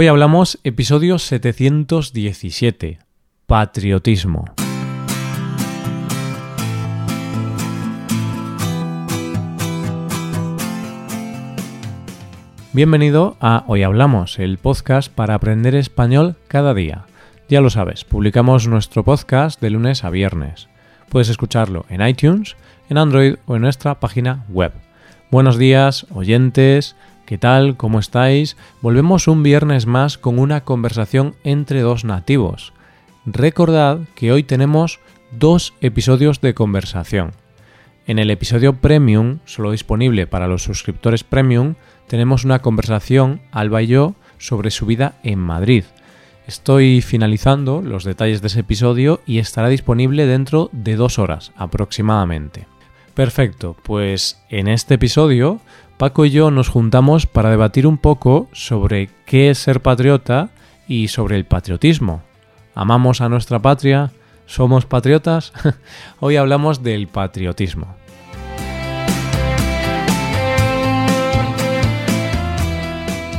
Hoy hablamos episodio 717, Patriotismo. Bienvenido a Hoy Hablamos, el podcast para aprender español cada día. Ya lo sabes, publicamos nuestro podcast de lunes a viernes. Puedes escucharlo en iTunes, en Android o en nuestra página web. Buenos días, oyentes, ¿qué tal? ¿Cómo estáis? Volvemos un viernes más con una conversación entre dos nativos. Recordad que hoy tenemos dos episodios de conversación. En el episodio Premium, solo disponible para los suscriptores Premium, tenemos una conversación, Alba y yo, sobre su vida en Madrid. Estoy finalizando los detalles de ese episodio y estará disponible dentro de dos horas aproximadamente. Perfecto, pues en este episodio Paco y yo nos juntamos para debatir un poco sobre qué es ser patriota y sobre el patriotismo. ¿Amamos a nuestra patria? ¿Somos patriotas? Hoy hablamos del patriotismo.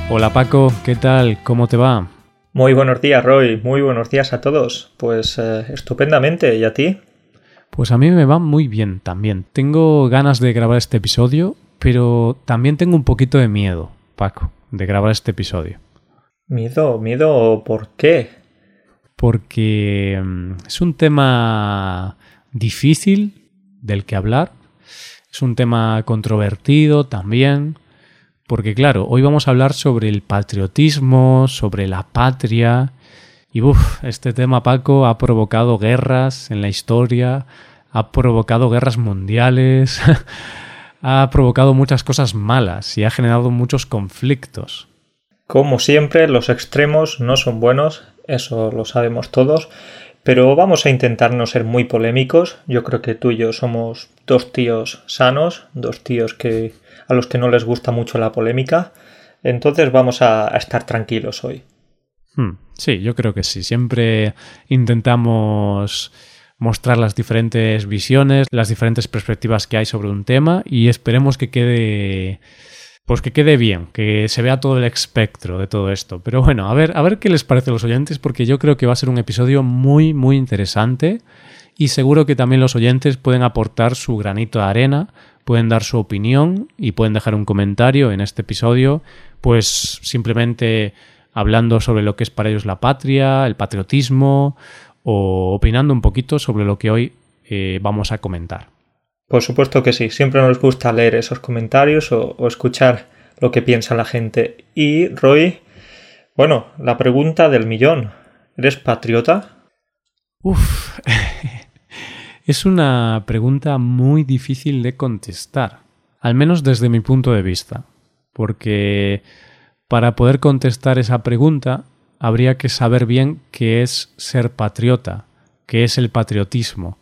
Hola Paco, ¿qué tal? ¿Cómo te va? Muy buenos días Roy, muy buenos días a todos. Pues eh, estupendamente, ¿y a ti? Pues a mí me va muy bien también. Tengo ganas de grabar este episodio, pero también tengo un poquito de miedo, Paco, de grabar este episodio. ¿Miedo? ¿Miedo por qué? Porque mm, es un tema difícil del que hablar, es un tema controvertido también porque claro, hoy vamos a hablar sobre el patriotismo, sobre la patria. Y uff, este tema, Paco, ha provocado guerras en la historia, ha provocado guerras mundiales, ha provocado muchas cosas malas y ha generado muchos conflictos. Como siempre, los extremos no son buenos, eso lo sabemos todos, pero vamos a intentar no ser muy polémicos. Yo creo que tú y yo somos dos tíos sanos, dos tíos que a los que no les gusta mucho la polémica. Entonces vamos a, estar tranquilos hoy. Hmm, sí, yo creo que sí. Siempre intentamos mostrar las diferentes visiones, las diferentes perspectivas que hay sobre un tema y esperemos que quede pues que quede bien, que se vea todo el espectro de todo esto. Pero bueno, a ver, a ver qué les parece a los oyentes, porque yo creo que va a ser un episodio muy, muy interesante y seguro que también los oyentes pueden aportar su granito de arena pueden dar su opinión y pueden dejar un comentario en este episodio, pues simplemente hablando sobre lo que es para ellos la patria, el patriotismo o opinando un poquito sobre lo que hoy eh, vamos a comentar. Por supuesto que sí, siempre nos gusta leer esos comentarios o, o escuchar lo que piensa la gente. Y Roy, bueno, la pregunta del millón, ¿eres patriota? Uf, Es una pregunta muy difícil de contestar, al menos desde mi punto de vista, porque para poder contestar esa pregunta habría que saber bien qué es ser patriota, qué es el patriotismo,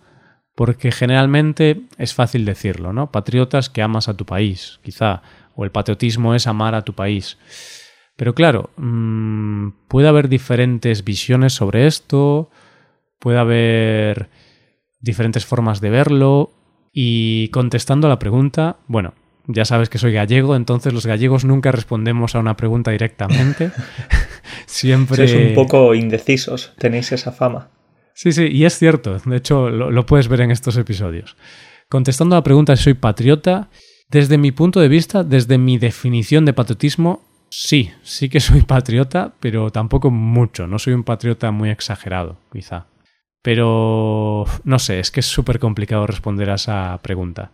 porque generalmente es fácil decirlo, ¿no? Patriotas que amas a tu país, quizá, o el patriotismo es amar a tu país. Pero claro, mm, puede haber diferentes visiones sobre esto, puede haber diferentes formas de verlo y contestando a la pregunta, bueno, ya sabes que soy gallego, entonces los gallegos nunca respondemos a una pregunta directamente. Siempre... Sois un poco indecisos, tenéis esa fama. Sí, sí, y es cierto, de hecho lo, lo puedes ver en estos episodios. Contestando a la pregunta si soy patriota, desde mi punto de vista, desde mi definición de patriotismo, sí, sí que soy patriota, pero tampoco mucho, no soy un patriota muy exagerado, quizá. Pero no sé, es que es súper complicado responder a esa pregunta.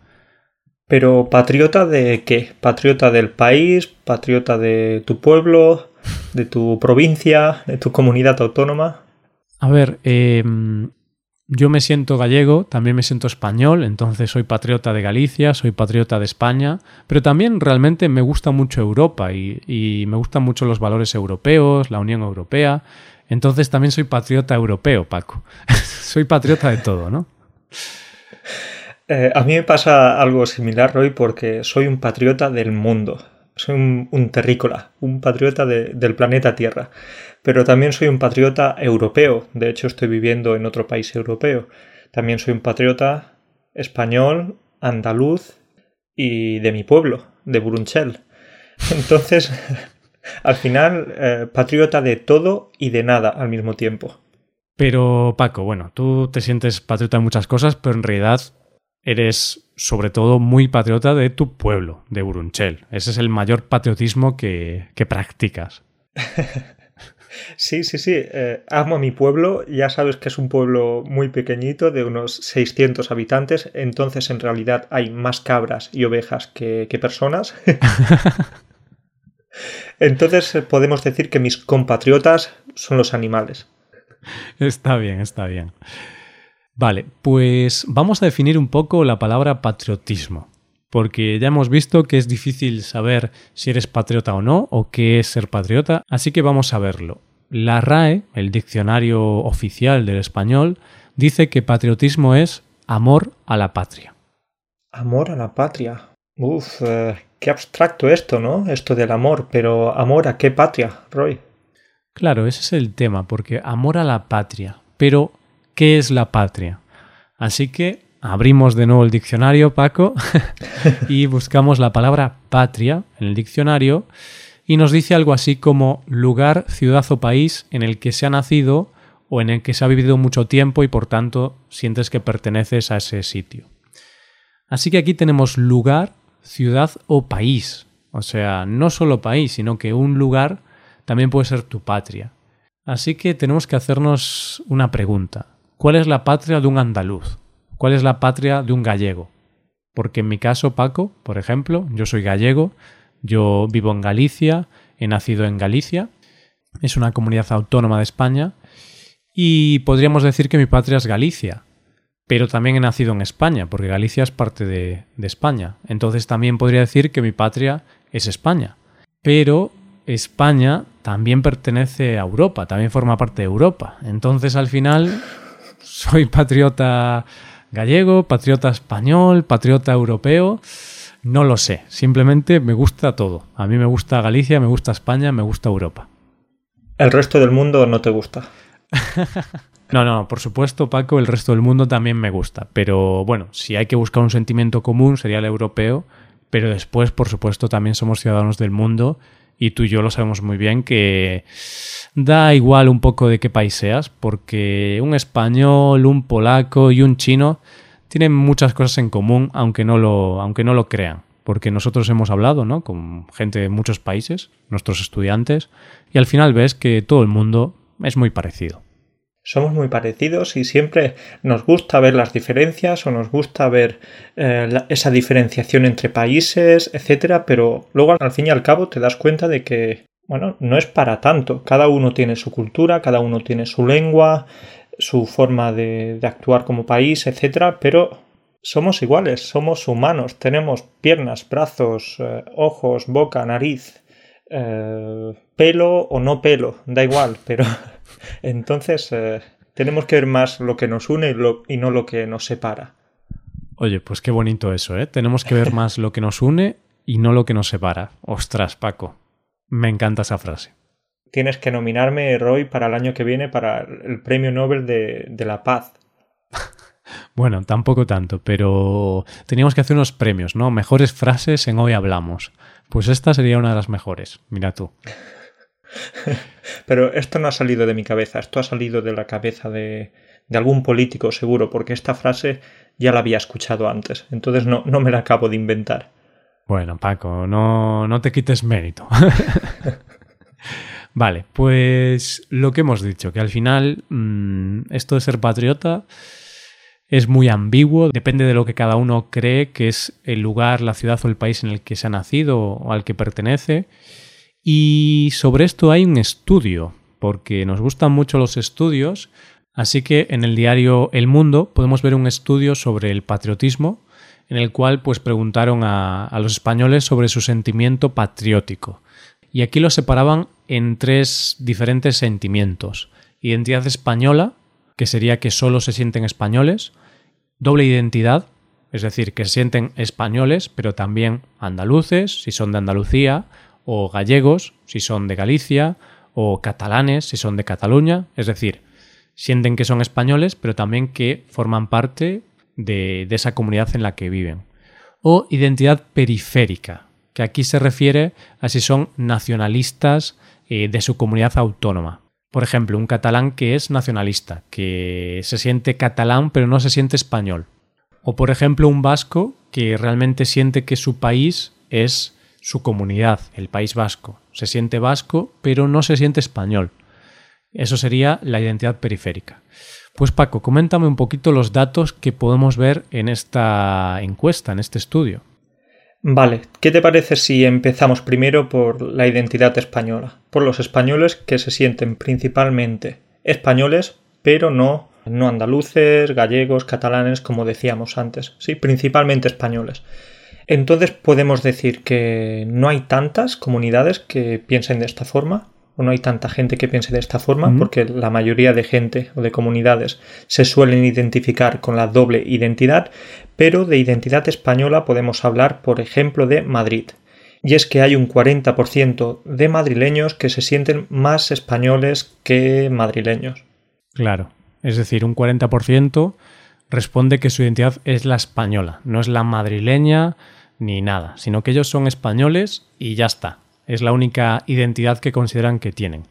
Pero patriota de qué? ¿Patriota del país? ¿Patriota de tu pueblo? ¿De tu provincia? ¿De tu comunidad autónoma? A ver, em, yo me siento gallego, también me siento español, entonces soy patriota de Galicia, soy patriota de España, pero también realmente me gusta mucho Europa y, y me gustan mucho los valores europeos, la Unión Europea. Entonces también soy patriota europeo, Paco. soy patriota de todo, ¿no? Eh, a mí me pasa algo similar, Roy, porque soy un patriota del mundo. Soy un, terrícola, un patriota del planeta Tierra. Pero también soy un patriota europeo. De hecho, estoy viviendo en otro país europeo. También soy un patriota español, andaluz y de mi pueblo, de Burunchel. Entonces, Al final, eh, patriota de todo y de nada al mismo tiempo. Pero Paco, bueno, tú te sientes patriota de muchas cosas, pero en realidad eres sobre todo muy patriota de tu pueblo, de Urunchel. Ese es el mayor patriotismo que, que practicas. Sí, sí, sí. Eh, amo a mi pueblo. Ya sabes que es un pueblo muy pequeñito, de unos 600 habitantes. Entonces, en realidad, hay más cabras y ovejas que, que personas. entonces, eh, podemos decir que mis compatriotas son los animales. Está bien, está bien. Vale, pues vamos a definir un poco la palabra patriotismo, porque ya hemos visto que es difícil saber si eres patriota o no, o qué es ser patriota, así que vamos a verlo. La RAE, el diccionario oficial del español, dice que patriotismo es amor a la patria. Amor a la patria. Uf, eh, qué abstracto esto, ¿no? Esto del amor, pero amor a qué patria, Roy. Claro, ese es el tema, porque amor a la patria. Pero, ¿qué es la patria? Así que abrimos de nuevo el diccionario, Paco, y buscamos la palabra patria en el diccionario y nos dice algo así como lugar, ciudad o país en el que se ha nacido o en el que se ha vivido mucho tiempo y por tanto sientes que perteneces a ese sitio. Así que aquí tenemos lugar, ciudad o país. O sea, no solo país, sino que un lugar también puede ser tu patria. Así que tenemos que hacernos una pregunta. ¿Cuál es la patria de un andaluz? ¿Cuál es la patria de un gallego? Porque en mi caso, Paco, por ejemplo, yo soy gallego, yo vivo en Galicia, he nacido en Galicia, es una comunidad autónoma de España, y podríamos decir que mi patria es Galicia, pero también he nacido en España, porque Galicia es parte de, de España. Entonces también podría decir que mi patria es España. Pero España también pertenece a Europa, también forma parte de Europa. Entonces al final soy patriota gallego, patriota español, patriota europeo. No lo sé, simplemente me gusta todo. A mí me gusta Galicia, me gusta España, me gusta Europa. ¿El resto del mundo no te gusta? no, no, por supuesto, Paco, el resto del mundo también me gusta. Pero bueno, si hay que buscar un sentimiento común sería el europeo. Pero después, por supuesto, también somos ciudadanos del mundo y tú y yo lo sabemos muy bien que da igual un poco de qué país seas, porque un español, un polaco y un chino tienen muchas cosas en común, aunque no lo, aunque no lo crean. Porque nosotros hemos hablado ¿no? con gente de muchos países, nuestros estudiantes, y al final ves que todo el mundo es muy parecido somos muy parecidos y siempre nos gusta ver las diferencias o nos gusta ver eh, esa diferenciación entre países, etcétera, pero luego al fin y al cabo te das cuenta de que, bueno, no es para tanto. Cada uno tiene su cultura, cada uno tiene su lengua, su forma de, actuar como país, etcétera, pero somos iguales, somos humanos, tenemos piernas, brazos, eh, ojos, boca, nariz, eh, pelo o no pelo, da igual, pero entonces eh, tenemos que ver más lo que nos une y, no lo que nos separa. Oye, pues qué bonito eso, ¿eh? Tenemos que ver más lo que nos une y no lo que nos separa. Ostras, Paco. Me encanta esa frase. Tienes que nominarme, Roy, para el año que viene para el Premio Nobel de, de la Paz. bueno, tampoco tanto, pero teníamos que hacer unos premios, ¿no? Mejores frases en Hoy Hablamos. Pues esta sería una de las mejores, mira tú. Pero esto no ha salido de mi cabeza, esto ha salido de la cabeza de, algún político seguro, porque esta frase ya la había escuchado antes, entonces no, no me la acabo de inventar. Bueno, Paco, no, no te quites mérito. vale, pues lo que hemos dicho, que al final mm, esto de ser patriota es muy ambiguo, depende de lo que cada uno cree que es el lugar, la ciudad o el país en el que se ha nacido o al que pertenece. Y sobre esto hay un estudio, porque nos gustan mucho los estudios, así que en el diario El Mundo podemos ver un estudio sobre el patriotismo, en el cual pues preguntaron a, a los españoles sobre su sentimiento patriótico. Y aquí lo separaban en tres diferentes sentimientos. Identidad española, que sería que solo se sienten españoles, doble identidad, es decir, que se sienten españoles, pero también andaluces, si son de Andalucía, o gallegos, si son de Galicia, o catalanes, si son de Cataluña, es decir, sienten que son españoles, pero también que forman parte de, esa comunidad en la que viven. O identidad periférica, que aquí se refiere a si son nacionalistas eh, de su comunidad autónoma. Por ejemplo, un catalán que es nacionalista, que se siente catalán pero no se siente español. O por ejemplo, un vasco que realmente siente que su país es su comunidad, el País Vasco. Se siente vasco pero no se siente español. Eso sería la identidad periférica. Pues Paco, coméntame un poquito los datos que podemos ver en esta encuesta, en este estudio. Vale, ¿qué te parece si empezamos primero por la identidad española? Por los españoles que se sienten principalmente españoles, pero no, no andaluces, gallegos, catalanes, como decíamos antes, sí, principalmente españoles. Entonces podemos decir que no hay tantas comunidades que piensen de esta forma, o no hay tanta gente que piense de esta forma, porque la mayoría de gente o de comunidades se suelen identificar con la doble identidad, pero de identidad española podemos hablar, por ejemplo, de Madrid. Y es que hay un 40% de madrileños que se sienten más españoles que madrileños. Claro, es decir, un 40% responde que su identidad es la española, no es la madrileña ni nada, sino que ellos son españoles y ya está. Es la única identidad que consideran que tienen.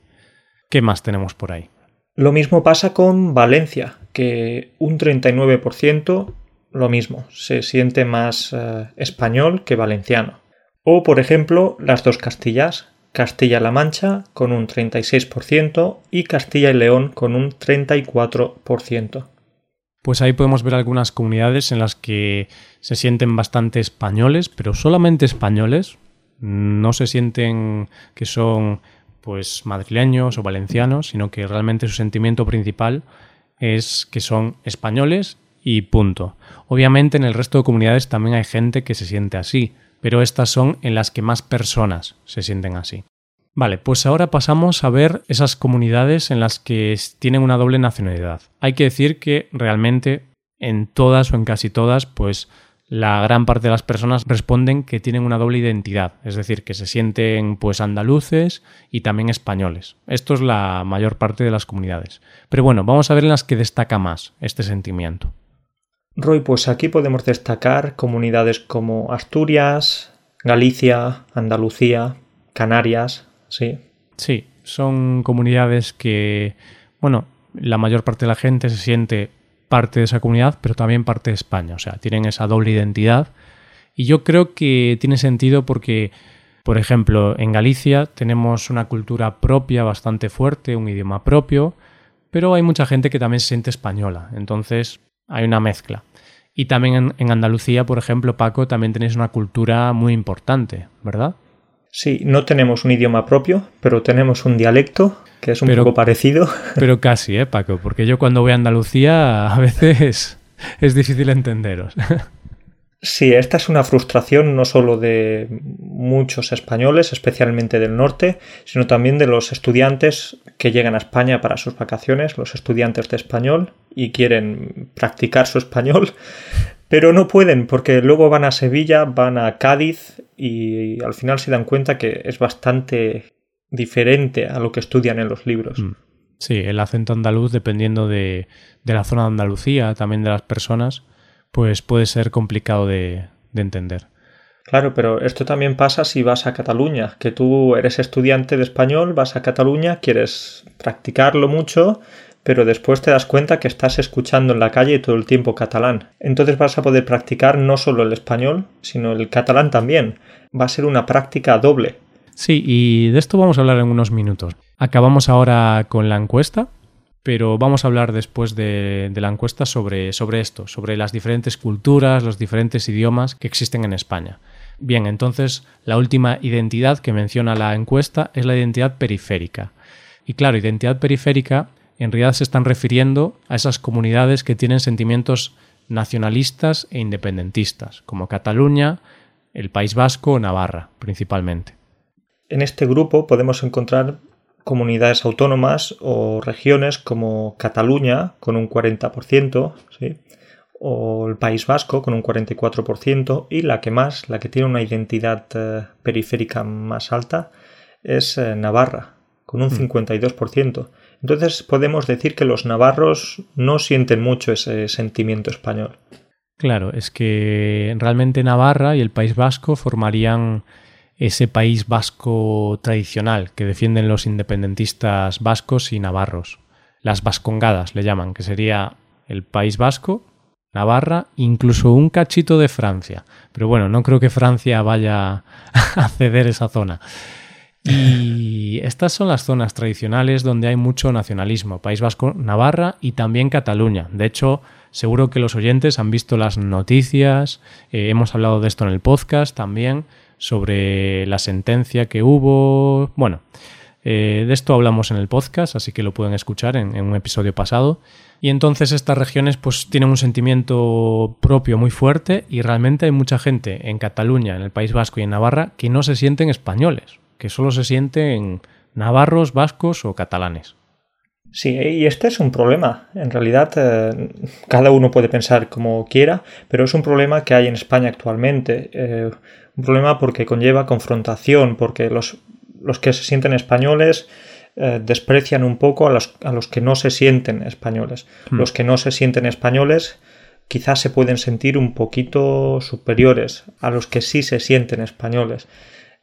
¿Qué más tenemos por ahí? Lo mismo pasa con Valencia, que un 39% lo mismo, se siente más eh, español que valenciano. O, por ejemplo, las dos Castillas, Castilla-La Mancha con un 36% y Castilla y León con un 34%. Pues ahí podemos ver algunas comunidades en las que se sienten bastante españoles, pero solamente españoles, no se sienten que son pues madrileños o valencianos, sino que realmente su sentimiento principal es que son españoles y punto. Obviamente en el resto de comunidades también hay gente que se siente así, pero estas son en las que más personas se sienten así. Vale, pues ahora pasamos a ver esas comunidades en las que tienen una doble nacionalidad. Hay que decir que realmente en todas o en casi todas, pues la gran parte de las personas responden que tienen una doble identidad, es decir, que se sienten pues andaluces y también españoles. Esto es la mayor parte de las comunidades. Pero bueno, vamos a ver en las que destaca más este sentimiento. Roy, pues aquí podemos destacar comunidades como Asturias, Galicia, Andalucía, Canarias, sí. Sí, son comunidades que, bueno, la mayor parte de la gente se siente parte de esa comunidad, pero también parte de España. O sea, tienen esa doble identidad. Y yo creo que tiene sentido porque, por ejemplo, en Galicia tenemos una cultura propia bastante fuerte, un idioma propio, pero hay mucha gente que también se siente española. Entonces, hay una mezcla. Y también en, Andalucía, por ejemplo, Paco, también tenéis una cultura muy importante, ¿verdad? Sí, no tenemos un idioma propio, pero tenemos un dialecto que es un poco parecido. Pero casi, ¿eh, Paco? Porque yo cuando voy a Andalucía a veces es difícil entenderos. Sí, esta es una frustración no solo de muchos españoles, especialmente del norte, sino también de los estudiantes que llegan a España para sus vacaciones, los estudiantes de español, y quieren practicar su español, pero no pueden porque luego van a Sevilla, van a Cádiz y al final se dan cuenta que es bastante diferente a lo que estudian en los libros. Mm. Sí, el acento andaluz, dependiendo de, de la zona de Andalucía, también de las personas, pues puede ser complicado de, entender. Claro, pero esto también pasa si vas a Cataluña, que tú eres estudiante de español, vas a Cataluña, quieres practicarlo mucho, pero después te das cuenta que estás escuchando en la calle todo el tiempo catalán. Entonces vas a poder practicar no solo el español, sino el catalán también. Va a ser una práctica doble. Sí, y de esto vamos a hablar en unos minutos. Acabamos ahora con la encuesta pero vamos a hablar después de, la encuesta sobre, sobre esto, sobre las diferentes culturas, los diferentes idiomas que existen en España. Bien, entonces la última identidad que menciona la encuesta es la identidad periférica. Y claro, identidad periférica en realidad se están refiriendo a esas comunidades que tienen sentimientos nacionalistas e independentistas, como Cataluña, el País Vasco o Navarra, principalmente. En este grupo podemos encontrar comunidades autónomas o regiones como Cataluña con un 40%, ¿sí? o el País Vasco con un 44% y la que más, la que tiene una identidad eh, periférica más alta es eh, Navarra con un 52%. Mm. Entonces podemos decir que los navarros no sienten mucho ese sentimiento español. Claro, es que realmente Navarra y el País Vasco formarían ese país vasco tradicional que defienden los independentistas vascos y navarros. Las vascongadas le llaman, que sería el País Vasco, Navarra, incluso un cachito de Francia. Pero bueno, no creo que Francia vaya a ceder esa zona. Y estas son las zonas tradicionales donde hay mucho nacionalismo, País Vasco, Navarra y también Cataluña. De hecho, seguro que los oyentes han visto las noticias, eh, hemos hablado de esto en el podcast también, sobre la sentencia que hubo. Bueno, eh, de esto hablamos en el podcast, así que lo pueden escuchar en, un episodio pasado. Y entonces estas regiones pues tienen un sentimiento propio muy fuerte y realmente hay mucha gente en Cataluña, en el País Vasco y en Navarra que no se sienten españoles que solo se sienten navarros, vascos o catalanes. Sí, y este es un problema. En realidad, eh, cada uno puede pensar como quiera, pero es un problema que hay en España actualmente. Eh, un problema porque conlleva confrontación, porque los, los que se sienten españoles eh, desprecian un poco a los, a los, que no se sienten españoles. Hmm. Los que no se sienten españoles quizás se pueden sentir un poquito superiores a los que sí se sienten españoles.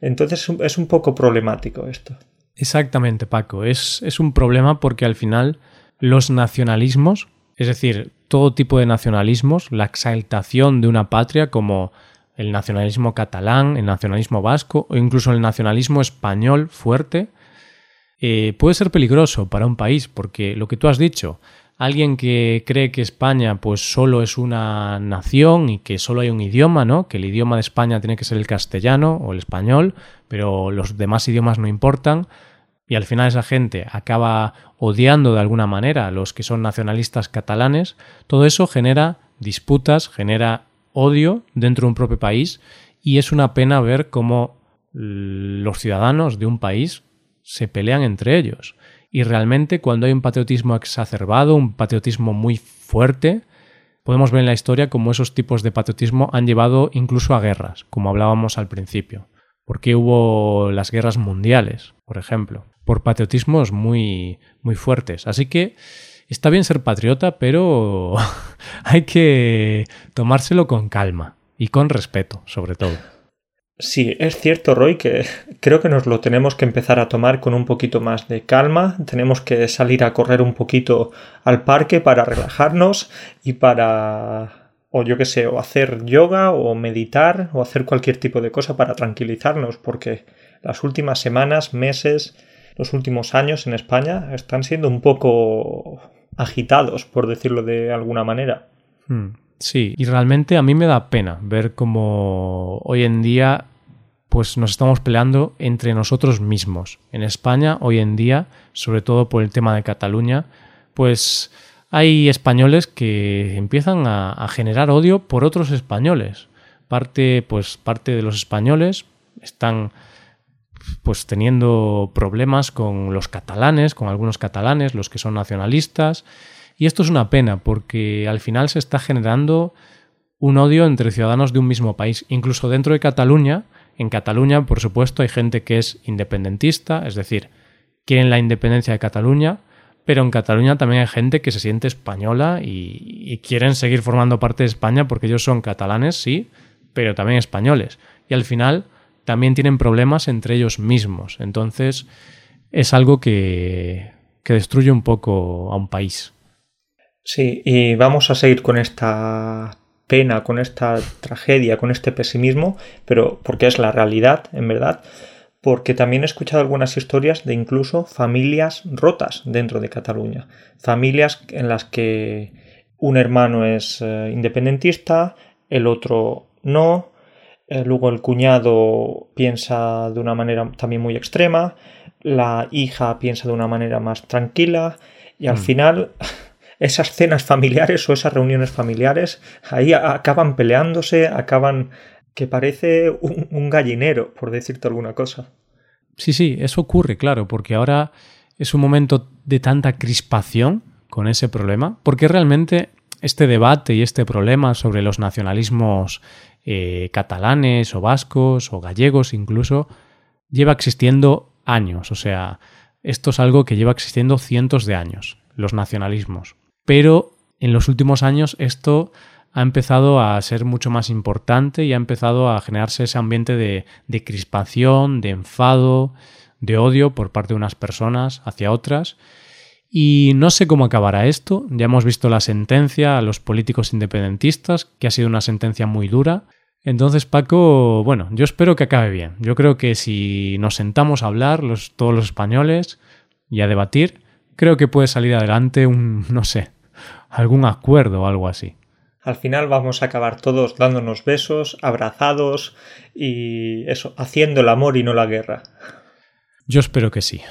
Entonces es un poco problemático esto. Exactamente, Paco. Es, es un problema porque al final los nacionalismos, es decir, todo tipo de nacionalismos, la exaltación de una patria como el nacionalismo catalán, el nacionalismo vasco o incluso el nacionalismo español fuerte, eh, puede ser peligroso para un país porque lo que tú has dicho, alguien que cree que España pues solo es una nación y que solo hay un idioma, ¿no? Que el idioma de España tiene que ser el castellano o el español, pero los demás idiomas no importan. Y al final esa gente acaba odiando de alguna manera a los que son nacionalistas catalanes. Todo eso genera disputas, genera odio dentro de un propio país y es una pena ver cómo los ciudadanos de un país se pelean entre ellos. Y realmente cuando hay un patriotismo exacerbado, un patriotismo muy fuerte, podemos ver en la historia cómo esos tipos de patriotismo han llevado incluso a guerras, como hablábamos al principio. Porque hubo las guerras mundiales, por ejemplo, por patriotismos muy, muy fuertes. Así que está bien ser patriota, pero hay que tomárselo con calma y con respeto, sobre todo. Sí, es cierto, Roy, que creo que nos lo tenemos que empezar a tomar con un poquito más de calma. Tenemos que salir a correr un poquito al parque para relajarnos y para, o yo qué sé, o hacer yoga o meditar o hacer cualquier tipo de cosa para tranquilizarnos, porque las últimas semanas, meses, los últimos años en España están siendo un poco agitados, por decirlo de alguna manera. Hmm. Sí, y realmente a mí me da pena ver cómo hoy en día pues nos estamos peleando entre nosotros mismos. En España, hoy en día, sobre todo por el tema de Cataluña, pues hay españoles que empiezan a, generar odio por otros españoles. Parte, pues, parte de los españoles están pues teniendo problemas con los catalanes, con algunos catalanes, los que son nacionalistas. Y esto es una pena porque al final se está generando un odio entre ciudadanos de un mismo país. Incluso dentro de Cataluña en Cataluña, por supuesto, hay gente que es independentista, es decir, quieren la independencia de Cataluña, pero en Cataluña también hay gente que se siente española y, quieren seguir formando parte de España porque ellos son catalanes, sí, pero también españoles. Y al final también tienen problemas entre ellos mismos. Entonces es algo que, que destruye un poco a un país. Sí, y vamos a seguir con esta pena, con esta tragedia, con este pesimismo, pero porque es la realidad, en verdad, porque también he escuchado algunas historias de incluso familias rotas dentro de Cataluña, familias en las que un hermano es eh, independentista, el otro no, luego el cuñado piensa de una manera también muy extrema, la hija piensa de una manera más tranquila y al mm. final esas cenas familiares o esas reuniones familiares, ahí acaban peleándose, acaban que parece un, gallinero, por decirte alguna cosa. Sí, sí, eso ocurre, claro, porque ahora es un momento de tanta crispación con ese problema, porque realmente este debate y este problema sobre los nacionalismos eh, catalanes o vascos o gallegos incluso lleva existiendo años, o sea, esto es algo que lleva existiendo cientos de años, los nacionalismos pero en los últimos años esto ha empezado a ser mucho más importante y ha empezado a generarse ese ambiente de, de crispación, de enfado, de odio por parte de unas personas hacia otras. Y no sé cómo acabará esto. Ya hemos visto la sentencia a los políticos independentistas, que ha sido una sentencia muy dura. Entonces, Paco, bueno, yo espero que acabe bien. Yo creo que si nos sentamos a hablar, los, todos los españoles, y a debatir, creo que puede salir adelante un, no sé, algún acuerdo o algo así. Al final vamos a acabar todos dándonos besos, abrazados y eso, haciendo el amor y no la guerra. Yo espero que sí.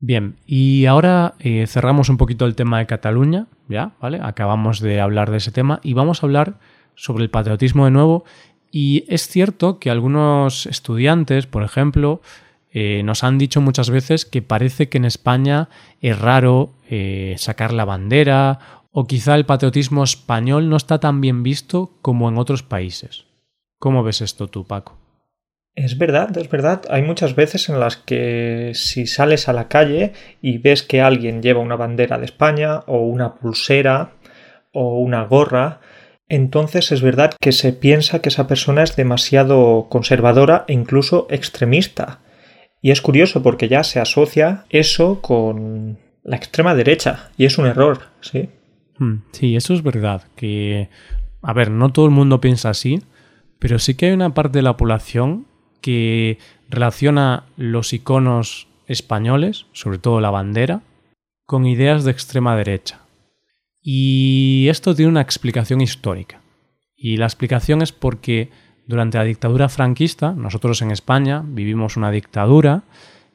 Bien, y ahora eh, cerramos un poquito el tema de Cataluña, ¿ya? ¿Vale? Acabamos de hablar de ese tema y vamos a hablar sobre el patriotismo de nuevo. Y es cierto que algunos estudiantes, por ejemplo, eh, nos han dicho muchas veces que parece que en España es raro eh, sacar la bandera o quizá el patriotismo español no está tan bien visto como en otros países. ¿Cómo ves esto tú, Paco? Es verdad, es verdad. Hay muchas veces en las que si sales a la calle y ves que alguien lleva una bandera de España o una pulsera o una gorra, entonces es verdad que se piensa que esa persona es demasiado conservadora e incluso extremista. Y es curioso porque ya se asocia eso con la extrema derecha y es un error, ¿sí? Hmm, sí, eso es verdad. Que, a ver, no todo el mundo piensa así, pero sí que hay una parte de la población que relaciona los iconos españoles, sobre todo la bandera, con ideas de extrema derecha. Y esto tiene una explicación histórica. Y la explicación es porque durante la dictadura franquista, nosotros en España vivimos una dictadura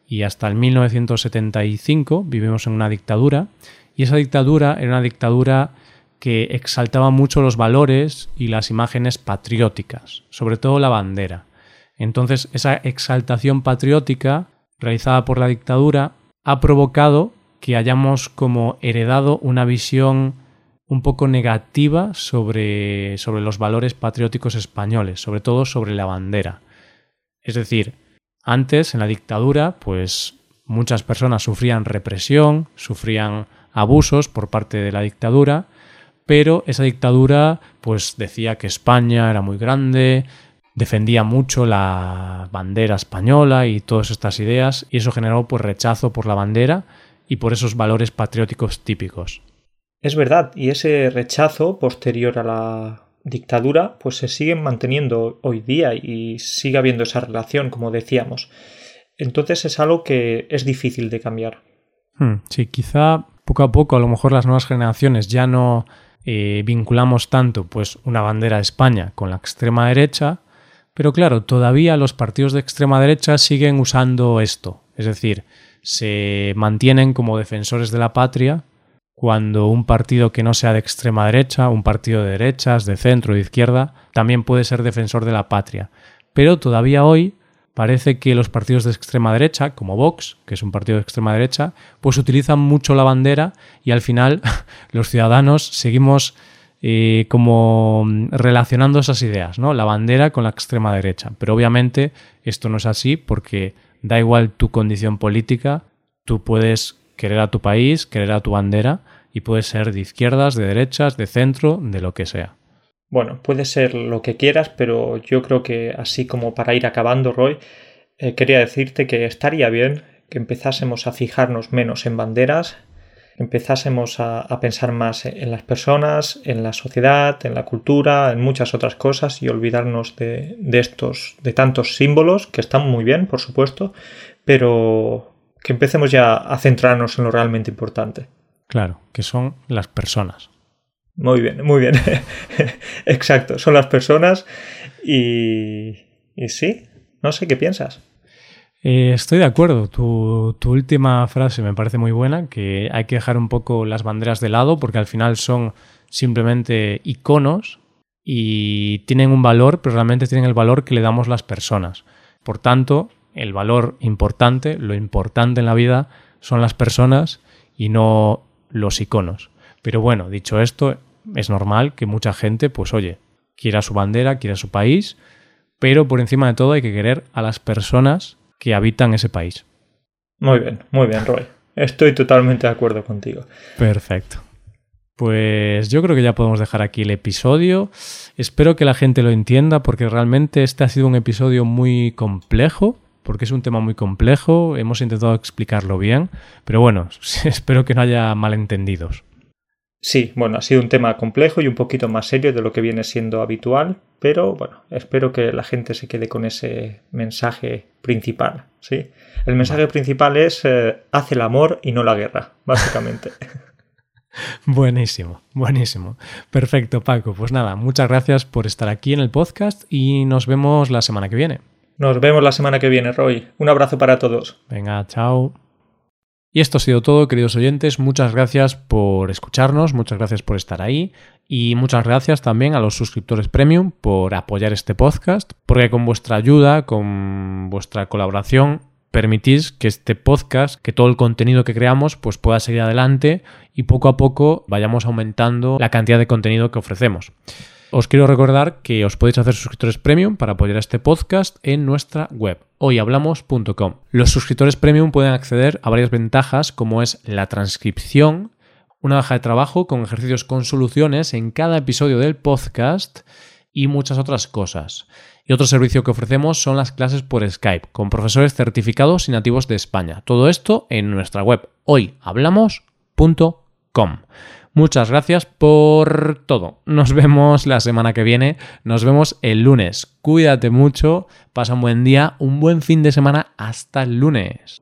y hasta el 1975 vivimos en una dictadura y esa dictadura era una dictadura que exaltaba mucho los valores y las imágenes patrióticas, sobre todo la bandera. Entonces, esa exaltación patriótica realizada por la dictadura ha provocado que hayamos como heredado una visión un poco negativa sobre, sobre los valores patrióticos españoles, sobre todo sobre la bandera. Es decir, antes, en la dictadura, pues muchas personas sufrían represión, sufrían abusos por parte de la dictadura, pero esa dictadura pues decía que España era muy grande, defendía mucho la bandera española y todas estas ideas, y eso generó pues rechazo por la bandera y por esos valores patrióticos típicos. Es verdad, y ese rechazo posterior a la dictadura, pues se sigue manteniendo hoy día y sigue habiendo esa relación, como decíamos. Entonces es algo que es difícil de cambiar. Hmm, sí, quizá poco a poco, a lo mejor las nuevas generaciones ya no eh, vinculamos tanto pues una bandera de España con la extrema derecha, pero claro, todavía los partidos de extrema derecha siguen usando esto, es decir, se mantienen como defensores de la patria cuando un partido que no sea de extrema derecha, un partido de derechas, de centro, de izquierda, también puede ser defensor de la patria. Pero todavía hoy parece que los partidos de extrema derecha, como Vox, que es un partido de extrema derecha, pues utilizan mucho la bandera y al final los ciudadanos seguimos eh, como relacionando esas ideas, ¿no? La bandera con la extrema derecha. Pero obviamente esto no es así porque da igual tu condición política, tú puedes querer a tu país, querer a tu bandera, y puede ser de izquierdas, de derechas, de centro, de lo que sea. Bueno, puede ser lo que quieras, pero yo creo que así como para ir acabando, Roy, eh, quería decirte que estaría bien que empezásemos a fijarnos menos en banderas, empezásemos a, pensar más en las personas, en la sociedad, en la cultura, en muchas otras cosas y olvidarnos de, de estos, de tantos símbolos que están muy bien, por supuesto, pero que empecemos ya a centrarnos en lo realmente importante. Claro, que son las personas. Muy bien, muy bien. Exacto, son las personas y, y sí, no sé qué piensas. Eh, estoy de acuerdo. Tu, tu, última frase me parece muy buena, que hay que dejar un poco las banderas de lado porque al final son simplemente iconos y tienen un valor, pero realmente tienen el valor que le damos las personas. Por tanto, el valor importante, lo importante en la vida son las personas y no los iconos. Pero bueno, dicho esto, es normal que mucha gente, pues oye, quiera su bandera, quiera su país, pero por encima de todo hay que querer a las personas que habitan ese país. Muy bien, muy bien, Roy. Estoy totalmente de acuerdo contigo. Perfecto. Pues yo creo que ya podemos dejar aquí el episodio. Espero que la gente lo entienda porque realmente este ha sido un episodio muy complejo, porque es un tema muy complejo. Hemos intentado explicarlo bien, pero bueno, espero que no haya malentendidos. Sí, bueno, ha sido un tema complejo y un poquito más serio de lo que viene siendo habitual, pero bueno, espero que la gente se quede con ese mensaje principal, ¿sí? El mensaje principal es eh, haz el amor y no la guerra, básicamente. buenísimo, buenísimo. Perfecto, Paco. Pues nada, muchas gracias por estar aquí en el podcast y nos vemos la semana que viene. Nos vemos la semana que viene, Roy. Un abrazo para todos. Venga, chao. Y esto ha sido todo, queridos oyentes. Muchas gracias por escucharnos, muchas gracias por estar ahí y muchas gracias también a los suscriptores premium por apoyar este podcast, porque con vuestra ayuda, con vuestra colaboración, permitís que este podcast, que todo el contenido que creamos, pues pueda seguir adelante y poco a poco vayamos aumentando la cantidad de contenido que ofrecemos. Os quiero recordar que os podéis hacer suscriptores premium para apoyar este podcast en nuestra web hoyhablamos.com. Los suscriptores premium pueden acceder a varias ventajas como es la transcripción, una hoja de trabajo con ejercicios con soluciones en cada episodio del podcast y muchas otras cosas. Y otro servicio que ofrecemos son las clases por Skype con profesores certificados y nativos de España. Todo esto en nuestra web hoyhablamos.com. Muchas gracias por todo. Nos vemos la semana que viene. Nos vemos el lunes. Cuídate mucho. Pasa un buen día, un buen fin de semana. Hasta el lunes.